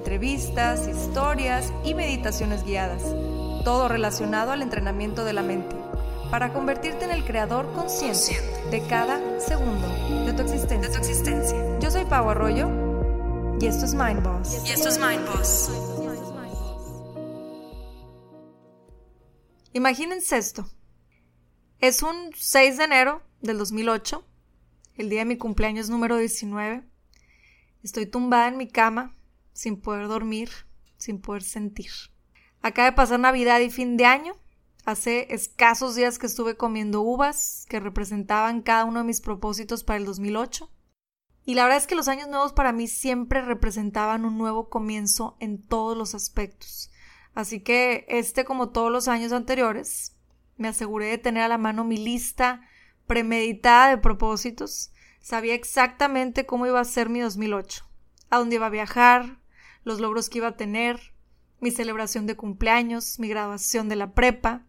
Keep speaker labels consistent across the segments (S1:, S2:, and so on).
S1: entrevistas, historias y meditaciones guiadas, todo relacionado al entrenamiento de la mente, para convertirte en el creador consciente de cada segundo de tu existencia. Yo soy Pau Arroyo y esto es Mind Boss.
S2: Y esto es Mind Boss.
S1: Imagínense esto. Es un 6 de enero del 2008, el día de mi cumpleaños número 19. Estoy tumbada en mi cama, sin poder dormir, sin poder sentir. Acaba de pasar Navidad y fin de año. Hace escasos días que estuve comiendo uvas que representaban cada uno de mis propósitos para el 2008. Y la verdad es que los años nuevos para mí siempre representaban un nuevo comienzo en todos los aspectos. Así que este, como todos los años anteriores, me aseguré de tener a la mano mi lista premeditada de propósitos. Sabía exactamente cómo iba a ser mi 2008, a dónde iba a viajar, los logros que iba a tener, mi celebración de cumpleaños, mi graduación de la prepa.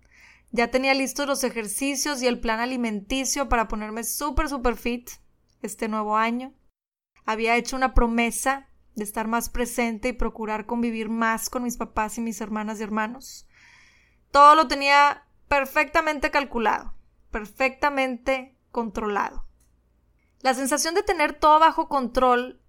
S1: Ya tenía listos los ejercicios y el plan alimenticio para ponerme súper, súper fit este nuevo año. Había hecho una promesa de estar más presente y procurar convivir más con mis papás y mis hermanas y hermanos. Todo lo tenía perfectamente calculado, perfectamente controlado. La sensación de tener todo bajo control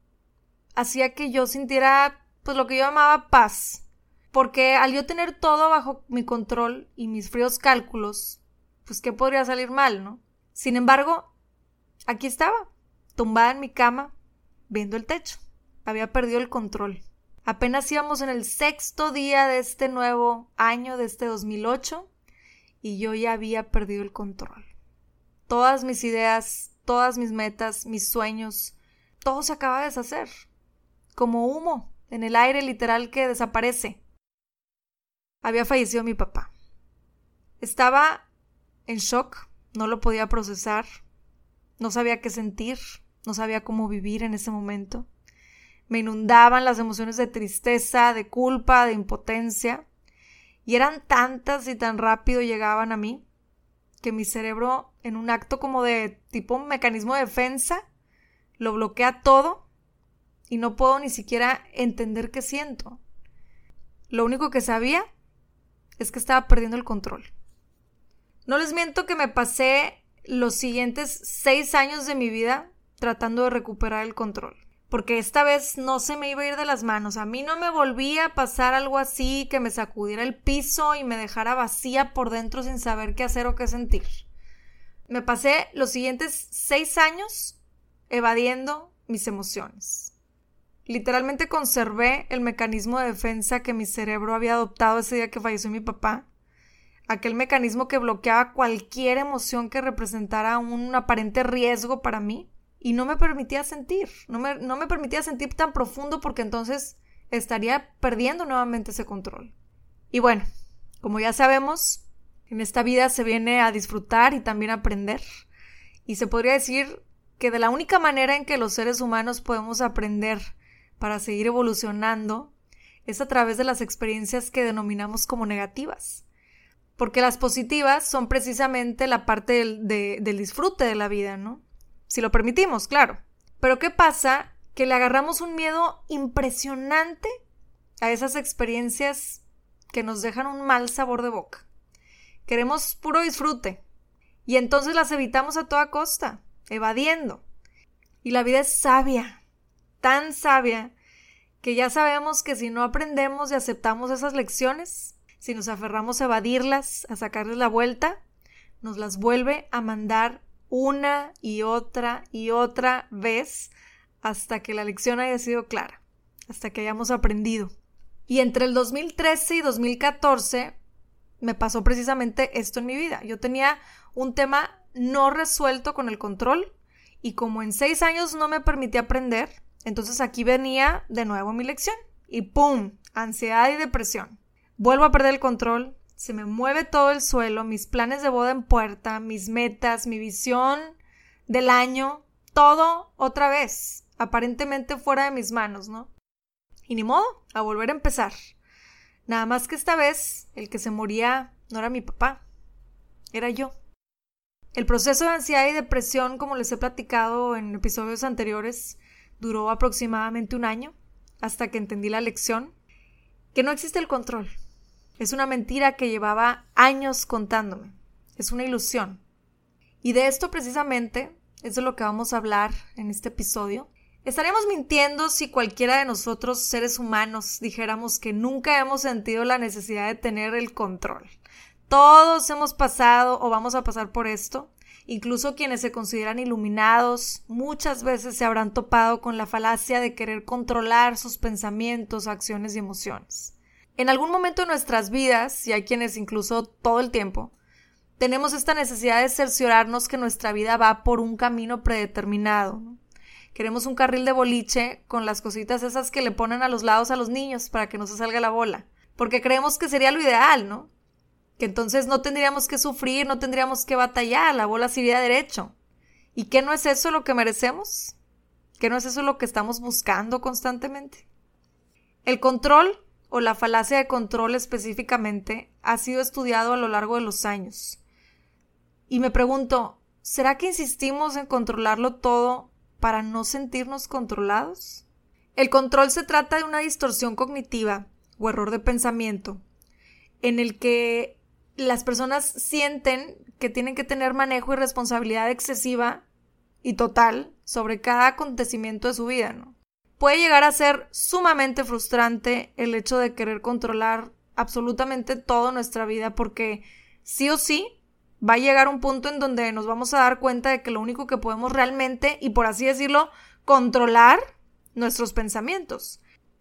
S1: hacía que yo sintiera pues lo que yo llamaba paz, porque al yo tener todo bajo mi control y mis fríos cálculos, pues qué podría salir mal, ¿no? Sin embargo, aquí estaba, tumbada en mi cama, viendo el techo. Había perdido el control. Apenas íbamos en el sexto día de este nuevo año, de este 2008, y yo ya había perdido el control. Todas mis ideas, todas mis metas, mis sueños, todo se acaba de deshacer. Como humo en el aire literal que desaparece. Había fallecido mi papá. Estaba en shock, no lo podía procesar, no sabía qué sentir, no sabía cómo vivir en ese momento. Me inundaban las emociones de tristeza, de culpa, de impotencia, y eran tantas y tan rápido llegaban a mí que mi cerebro, en un acto como de tipo mecanismo de defensa, lo bloquea todo y no puedo ni siquiera entender qué siento. Lo único que sabía es que estaba perdiendo el control. No les miento que me pasé los siguientes seis años de mi vida tratando de recuperar el control. Porque esta vez no se me iba a ir de las manos. A mí no me volvía a pasar algo así que me sacudiera el piso y me dejara vacía por dentro sin saber qué hacer o qué sentir. Me pasé los siguientes seis años evadiendo mis emociones. Literalmente conservé el mecanismo de defensa que mi cerebro había adoptado ese día que falleció mi papá. Aquel mecanismo que bloqueaba cualquier emoción que representara un aparente riesgo para mí y no me permitía sentir, no me, no me permitía sentir tan profundo porque entonces estaría perdiendo nuevamente ese control. Y bueno, como ya sabemos, en esta vida se viene a disfrutar y también a aprender. Y se podría decir que de la única manera en que los seres humanos podemos aprender para seguir evolucionando es a través de las experiencias que denominamos como negativas. Porque las positivas son precisamente la parte del, disfrute de la vida, ¿no? si lo permitimos, claro. Pero ¿qué pasa? Que le agarramos un miedo impresionante a esas experiencias que nos dejan un mal sabor de boca. Queremos puro disfrute y entonces las evitamos a toda costa, evadiendo. Y la vida es sabia, tan sabia, que ya sabemos que si no aprendemos y aceptamos esas lecciones, si nos aferramos a evadirlas, a sacarles la vuelta, nos las vuelve a mandar una y otra y otra vez hasta que la lección haya sido clara, hasta que hayamos aprendido. Y entre el 2013 y 2014 me pasó precisamente esto en mi vida. Yo tenía un tema no resuelto con el control y como en seis años no me permití aprender, entonces aquí venía de nuevo mi lección y ¡pum! Ansiedad y depresión. vuelvo a perder el control, se me mueve todo el suelo, mis planes de boda en puerta, mis metas, mi visión del año, todo otra vez, aparentemente fuera de mis manos, ¿no? Y ni modo, a volver a empezar. Nada más que esta vez el que se moría no era mi papá, era yo. El proceso de ansiedad y depresión, como les he platicado en episodios anteriores, duró aproximadamente un año hasta que entendí la lección que no existe el control. Es una mentira que llevaba años contándome. Es una ilusión. Y de esto precisamente es de lo que vamos a hablar en este episodio. Estaríamos mintiendo si cualquiera de nosotros, seres humanos, dijéramos que nunca hemos sentido la necesidad de tener el control. Todos hemos pasado o vamos a pasar por esto. Incluso quienes se consideran iluminados muchas veces se habrán topado con la falacia de querer controlar sus pensamientos, acciones y emociones. En algún momento de nuestras vidas, y hay quienes incluso todo el tiempo, tenemos esta necesidad de cerciorarnos que nuestra vida va por un camino predeterminado. Queremos un carril de boliche con las cositas esas que le ponen a los lados a los niños para que no se salga la bola, porque creemos que sería lo ideal, ¿no? Que entonces no tendríamos que sufrir, no tendríamos que batallar, la bola se iría derecho. ¿Y qué no es eso lo que merecemos? ¿Qué no es eso lo que estamos buscando constantemente? El control o la falacia de control específicamente ha sido estudiado a lo largo de los años. Y me pregunto, ¿será que insistimos en controlarlo todo para no sentirnos controlados? El control se trata de una distorsión cognitiva o error de pensamiento en el que las personas sienten que tienen que tener manejo y responsabilidad excesiva y total sobre cada acontecimiento de su vida, ¿no? Puede llegar a ser sumamente frustrante el hecho de querer controlar absolutamente toda nuestra vida porque sí o sí va a llegar un punto en donde nos vamos a dar cuenta de que lo único que podemos realmente, y por así decirlo, controlar nuestros pensamientos.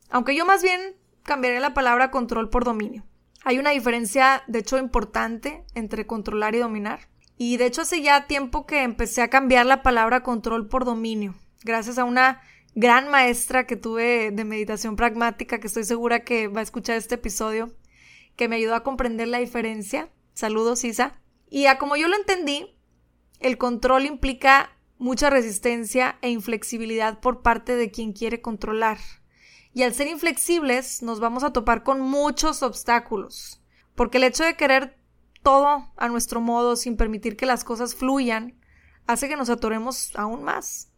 S1: Aunque yo más bien cambiaría la palabra control por dominio. Hay una diferencia, de hecho, importante entre controlar y dominar. Y de hecho hace ya tiempo que empecé a cambiar la palabra control por dominio, gracias a una gran maestra que tuve de meditación pragmática, que estoy segura que va a escuchar este episodio, que me ayudó a comprender la diferencia. Saludos, Isa. Y a como yo lo entendí, el control implica mucha resistencia e inflexibilidad por parte de quien quiere controlar. Y al ser inflexibles nos vamos a topar con muchos obstáculos, porque el hecho de querer todo a nuestro modo sin permitir que las cosas fluyan hace que nos atoremos aún más.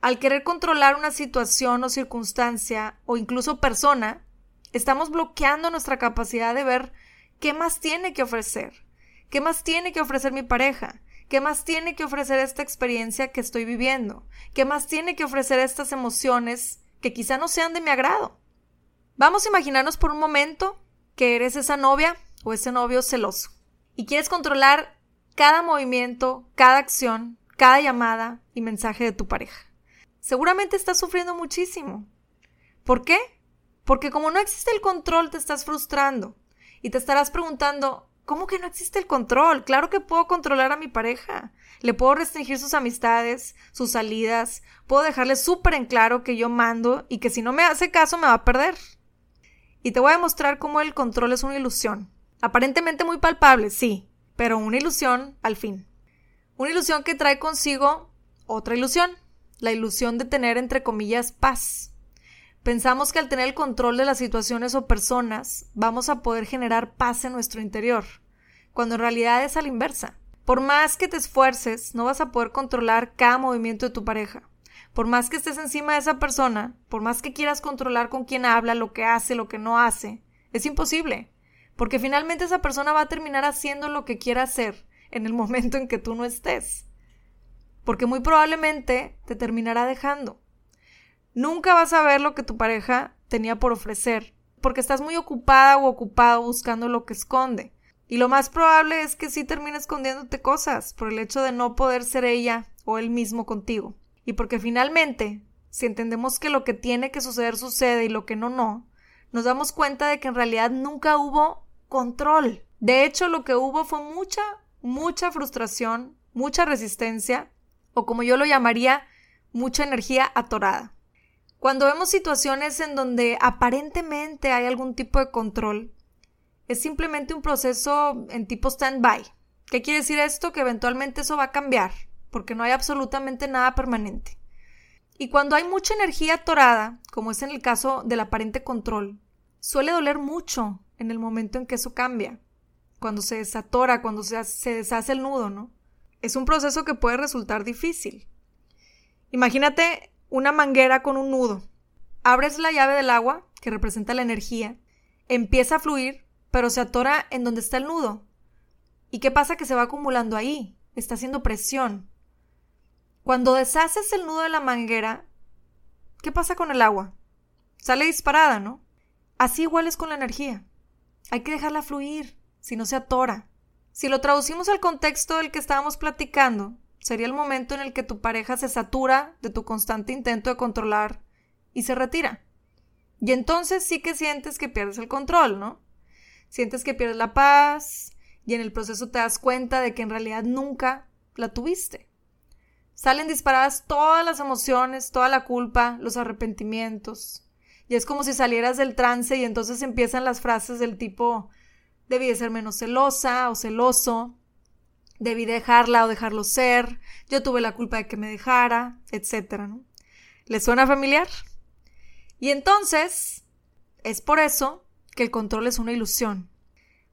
S1: Al querer controlar una situación o circunstancia o incluso persona, estamos bloqueando nuestra capacidad de ver qué más tiene que ofrecer, qué más tiene que ofrecer mi pareja, qué más tiene que ofrecer esta experiencia que estoy viviendo, qué más tiene que ofrecer estas emociones que quizá no sean de mi agrado. Vamos a imaginarnos por un momento que eres esa novia o ese novio celoso y quieres controlar cada movimiento, cada acción, cada llamada y mensaje de tu pareja. Seguramente estás sufriendo muchísimo. ¿Por qué? Porque como no existe el control te estás frustrando y te estarás preguntando, ¿cómo que no existe el control? Claro que puedo controlar a mi pareja. Le puedo restringir sus amistades, sus salidas, puedo dejarle súper en claro que yo mando y que si no me hace caso me va a perder. Y te voy a demostrar cómo el control es una ilusión. Aparentemente muy palpable, sí, pero una ilusión al fin. Una ilusión que trae consigo otra ilusión, la ilusión de tener entre comillas paz. Pensamos que al tener el control de las situaciones o personas vamos a poder generar paz en nuestro interior, cuando en realidad es a la inversa. Por más que te esfuerces, no vas a poder controlar cada movimiento de tu pareja. Por más que estés encima de esa persona, por más que quieras controlar con quién habla, lo que hace, lo que no hace, es imposible. Porque finalmente esa persona va a terminar haciendo lo que quiera hacer en el momento en que tú no estés. Porque muy probablemente te terminará dejando. Nunca vas a ver lo que tu pareja tenía por ofrecer, porque estás muy ocupada o ocupado buscando lo que esconde. Y lo más probable es que sí termine escondiéndote cosas por el hecho de no poder ser ella o él mismo contigo. Y porque finalmente, si entendemos que lo que tiene que suceder sucede y lo que no, no, nos damos cuenta de que en realidad nunca hubo control. De hecho, lo que hubo fue mucha, mucha frustración, mucha resistencia, o como yo lo llamaría, mucha energía atorada. Cuando vemos situaciones en donde aparentemente hay algún tipo de control, es simplemente un proceso en tipo stand-by. ¿Qué quiere decir esto? Que eventualmente eso va a cambiar, porque no hay absolutamente nada permanente. Y cuando hay mucha energía atorada, como es en el caso del aparente control, suele doler mucho en el momento en que eso cambia, cuando se desatora, cuando se, deshace el nudo, ¿no? Es un proceso que puede resultar difícil. Imagínate una manguera con un nudo. Abres la llave del agua, que representa la energía, empieza a fluir, pero se atora en donde está el nudo. ¿Y qué pasa? Que se va acumulando ahí, está haciendo presión. Cuando deshaces el nudo de la manguera, ¿qué pasa con el agua? Sale disparada, ¿no? Así igual es con la energía. Hay que dejarla fluir, si no se atora. Si lo traducimos al contexto del que estábamos platicando, sería el momento en el que tu pareja se satura de tu constante intento de controlar y se retira. Y entonces sí que sientes que pierdes el control, ¿no? Sientes que pierdes la paz y en el proceso te das cuenta de que en realidad nunca la tuviste. Salen disparadas todas las emociones, toda la culpa, los arrepentimientos. Y es como si salieras del trance y entonces empiezan las frases del tipo debí de ser menos celosa o celoso, debí dejarla o dejarlo ser, yo tuve la culpa de que me dejara, etc. ¿no? ¿Les suena familiar? Y entonces, es por eso que el control es una ilusión.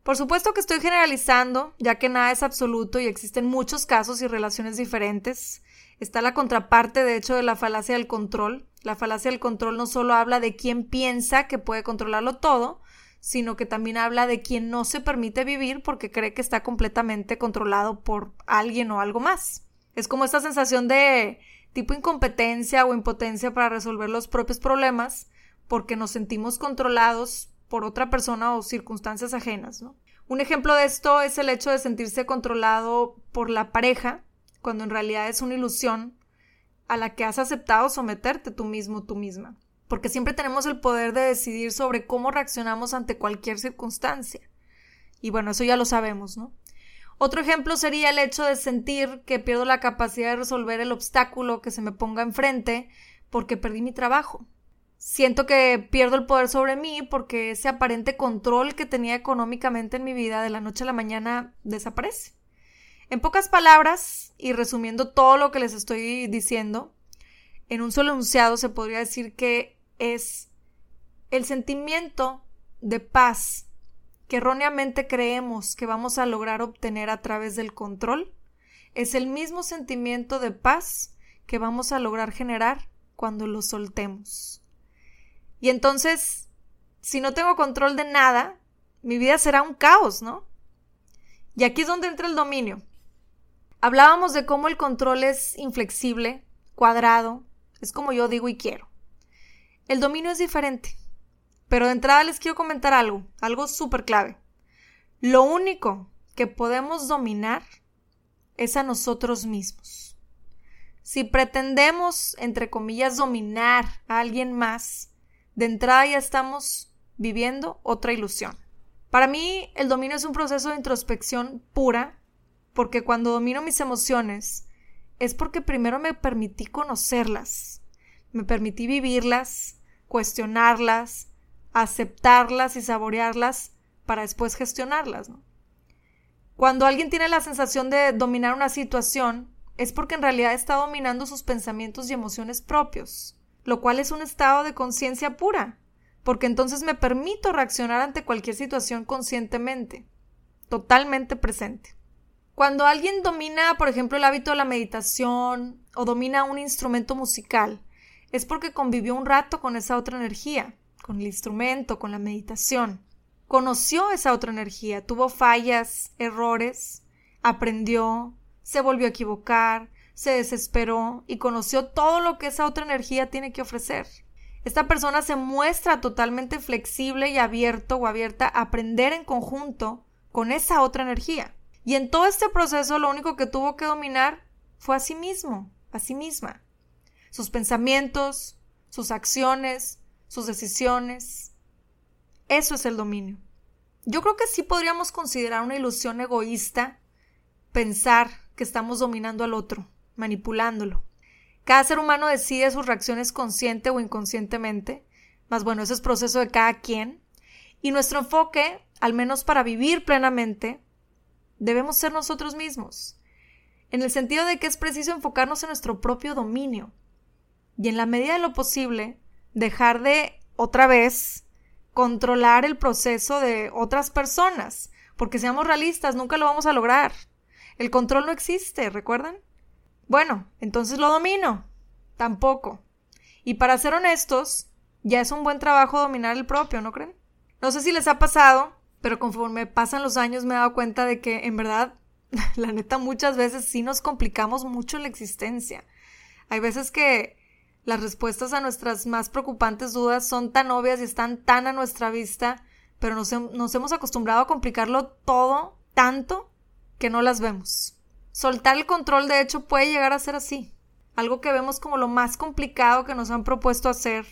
S1: Por supuesto que estoy generalizando, ya que nada es absoluto y existen muchos casos y relaciones diferentes. Está la contraparte, de hecho, de la falacia del control. La falacia del control no solo habla de quién piensa que puede controlarlo todo, sino que también habla de quien no se permite vivir porque cree que está completamente controlado por alguien o algo más. Es como esta sensación de tipo incompetencia o impotencia para resolver los propios problemas porque nos sentimos controlados por otra persona o circunstancias ajenas. Un ejemplo de esto es el hecho de sentirse controlado por la pareja cuando en realidad es una ilusión a la que has aceptado someterte tú mismo, tú misma porque siempre tenemos el poder de decidir sobre cómo reaccionamos ante cualquier circunstancia. Y bueno, eso ya lo sabemos, ¿no? Otro ejemplo sería el hecho de sentir que pierdo la capacidad de resolver el obstáculo que se me ponga enfrente porque perdí mi trabajo. Siento que pierdo el poder sobre mí porque ese aparente control que tenía económicamente en mi vida de la noche a la mañana desaparece. En pocas palabras, y resumiendo todo lo que les estoy diciendo, en un solo enunciado se podría decir que es el sentimiento de paz que erróneamente creemos que vamos a lograr obtener a través del control, es el mismo sentimiento de paz que vamos a lograr generar cuando lo soltemos. Y entonces, si no tengo control de nada, mi vida será un caos, ¿no? Y aquí es donde entra el dominio. Hablábamos de cómo el control es inflexible, cuadrado, es como yo digo y quiero. El dominio es diferente. Pero de entrada les quiero comentar algo, algo súper clave. Lo único que podemos dominar es a nosotros mismos. Si pretendemos, entre comillas, dominar a alguien más, de entrada ya estamos viviendo otra ilusión. Para mí, el dominio es un proceso de introspección pura, porque cuando domino mis emociones, es porque primero me permití conocerlas, me permití vivirlas, cuestionarlas, aceptarlas y saborearlas para después gestionarlas. Cuando alguien tiene la sensación de dominar una situación, es porque en realidad está dominando sus pensamientos y emociones propios, lo cual es un estado de conciencia pura, porque entonces me permito reaccionar ante cualquier situación conscientemente, totalmente presente. Cuando alguien domina, por ejemplo, el hábito de la meditación o domina un instrumento musical, es porque convivió un rato con esa otra energía, con el instrumento, con la meditación. Conoció esa otra energía, tuvo fallas, errores, aprendió, se volvió a equivocar, se desesperó y conoció todo lo que esa otra energía tiene que ofrecer. Esta persona se muestra totalmente flexible y abierto o abierta a aprender en conjunto con esa otra energía. Y en todo este proceso lo único que tuvo que dominar fue a sí mismo, a sí misma sus pensamientos, sus acciones, sus decisiones. Eso es el dominio. Yo creo que sí podríamos considerar una ilusión egoísta pensar que estamos dominando al otro, manipulándolo. Cada ser humano decide sus reacciones consciente o inconscientemente, más bueno, ese es proceso de cada quien. Y nuestro enfoque, al menos para vivir plenamente, debemos ser nosotros mismos, en el sentido de que es preciso enfocarnos en nuestro propio dominio y en la medida de lo posible dejar de otra vez controlar el proceso de otras personas, porque seamos realistas, nunca lo vamos a lograr. El control no existe, ¿recuerdan? Bueno, entonces lo domino. Tampoco. Y para ser honestos, ya es un buen trabajo dominar el propio, ¿no creen? No sé si les ha pasado, pero conforme pasan los años me he dado cuenta de que en verdad, la neta, muchas veces sí nos complicamos mucho la existencia. Hay veces que las respuestas a nuestras más preocupantes dudas son tan obvias y están tan a nuestra vista, pero nos, hemos acostumbrado a complicarlo todo tanto que no las vemos. Soltar el control, de hecho, puede llegar a ser así. Algo que vemos como lo más complicado que nos han propuesto hacer,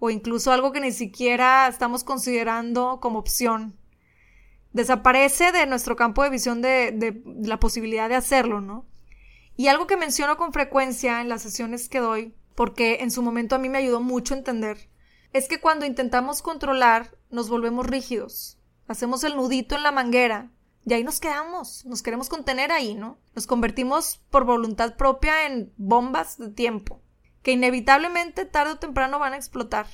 S1: o incluso algo que ni siquiera estamos considerando como opción. Desaparece de nuestro campo de visión de, de la posibilidad de hacerlo, ¿no? Y algo que menciono con frecuencia en las sesiones que doy, porque en su momento a mí me ayudó mucho a entender, es que cuando intentamos controlar nos volvemos rígidos. Hacemos el nudito en la manguera y ahí nos quedamos, nos queremos contener ahí, ¿no? Nos convertimos por voluntad propia en bombas de tiempo, que inevitablemente tarde o temprano van a explotar.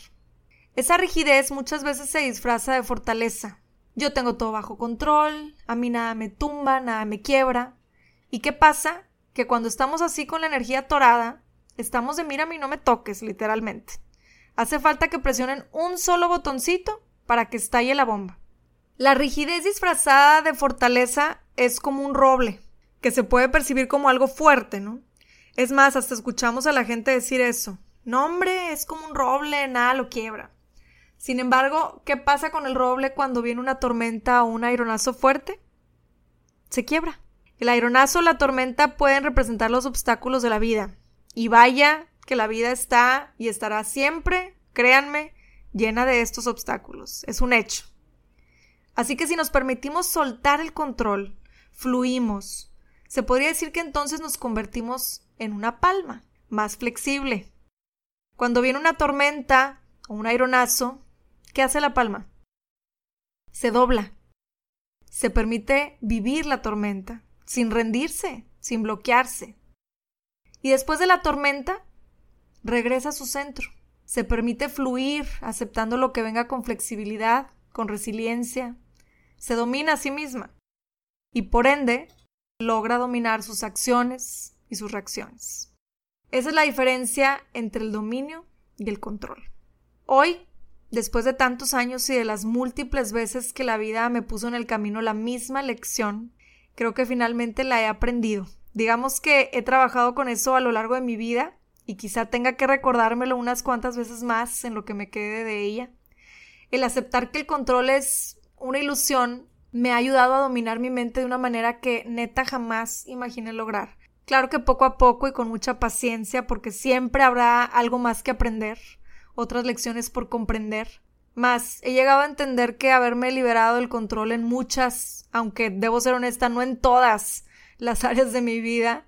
S1: Esa rigidez muchas veces se disfraza de fortaleza. Yo tengo todo bajo control, a mí nada me tumba, nada me quiebra. ¿Y qué pasa? Que cuando estamos así con la energía torada, estamos de mírame y no me toques, literalmente. Hace falta que presionen un solo botoncito para que estalle la bomba. La rigidez disfrazada de fortaleza es como un roble, que se puede percibir como algo fuerte, ¿no? Es más, hasta escuchamos a la gente decir eso. No, hombre, es como un roble, nada lo quiebra. Sin embargo, ¿qué pasa con el roble cuando viene una tormenta o un aironazo fuerte? Se quiebra. El aironazo o la tormenta pueden representar los obstáculos de la vida. Y vaya que la vida está y estará siempre, créanme, llena de estos obstáculos. Es un hecho. Así que si nos permitimos soltar el control, fluimos, se podría decir que entonces nos convertimos en una palma, más flexible. Cuando viene una tormenta o un aironazo, ¿qué hace la palma? Se dobla. Se permite vivir la tormenta, sin rendirse, sin bloquearse. Y después de la tormenta, regresa a su centro. Se permite fluir, aceptando lo que venga con flexibilidad, con resiliencia, se domina a sí misma y por ende logra dominar sus acciones y sus reacciones. Esa es la diferencia entre el dominio y el control. Hoy, después de tantos años y de las múltiples veces que la vida me puso en el camino la misma lección, creo que finalmente la he aprendido. Digamos que he trabajado con eso a lo largo de mi vida y quizá tenga que recordármelo unas cuantas veces más en lo que me quede de ella. El aceptar que el control es una ilusión me ha ayudado a dominar mi mente de una manera que neta jamás imaginé lograr. Claro que poco a poco y con mucha paciencia, porque siempre habrá algo más que aprender, otras lecciones por comprender. Más, he llegado a entender que haberme liberado del control en muchas, aunque debo ser honesta, no en todas las áreas de mi vida,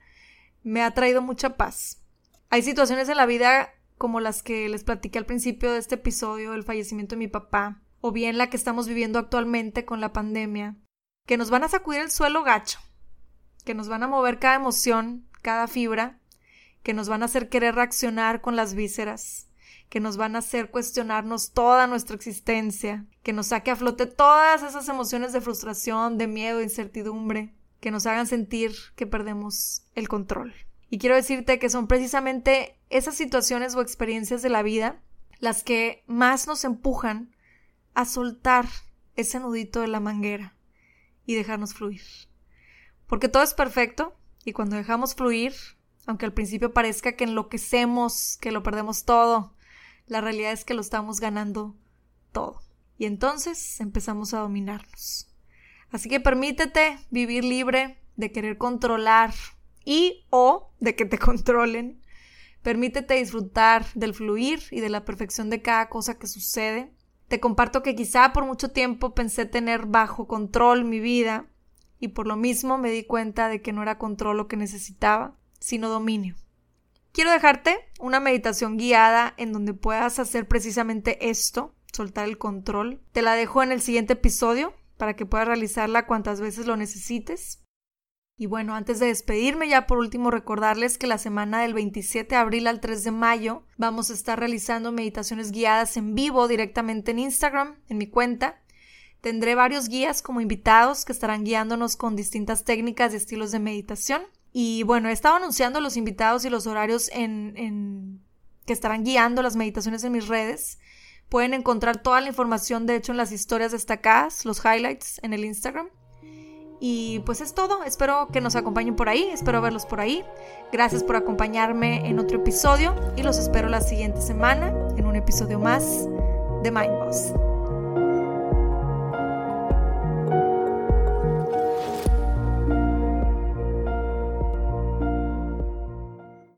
S1: me ha traído mucha paz. Hay situaciones en la vida como las que les platiqué al principio de este episodio, el fallecimiento de mi papá, o bien la que estamos viviendo actualmente con la pandemia, que nos van a sacudir el suelo gacho, que nos van a mover cada emoción, cada fibra, que nos van a hacer querer reaccionar con las vísceras, que nos van a hacer cuestionarnos toda nuestra existencia, que nos saque a flote todas esas emociones de frustración, de miedo, incertidumbre, que nos hagan sentir que perdemos el control. Y quiero decirte que son precisamente esas situaciones o experiencias de la vida las que más nos empujan a soltar ese nudito de la manguera y dejarnos fluir. Porque todo es perfecto y cuando dejamos fluir, aunque al principio parezca que enloquecemos, que lo perdemos todo, la realidad es que lo estamos ganando todo. Y entonces empezamos a dominarnos. Así que permítete vivir libre de querer controlar y o de que te controlen. Permítete disfrutar del fluir y de la perfección de cada cosa que sucede te comparto que quizá por mucho tiempo pensé tener bajo control mi vida y por lo mismo me di cuenta de que no era control lo que necesitaba, sino dominio. Quiero dejarte una meditación guiada en donde puedas hacer precisamente esto, soltar el control. Te la dejo en el siguiente episodio para que puedas realizarla cuantas veces lo necesites. Y bueno, antes de despedirme, ya por último recordarles que la semana del 27 de abril al 3 de mayo vamos a estar realizando meditaciones guiadas en vivo directamente en Instagram, en mi cuenta. Tendré varios guías como invitados que estarán guiándonos con distintas técnicas y estilos de meditación. Y bueno, he estado anunciando los invitados y los horarios en, en que estarán guiando las meditaciones en mis redes. Pueden encontrar toda la información, de hecho, en las historias destacadas, los highlights en el Instagram. Y pues es todo, espero que nos acompañen por ahí, espero verlos por ahí. Gracias por acompañarme en otro episodio y los espero la siguiente semana en un episodio más de Mind Boss.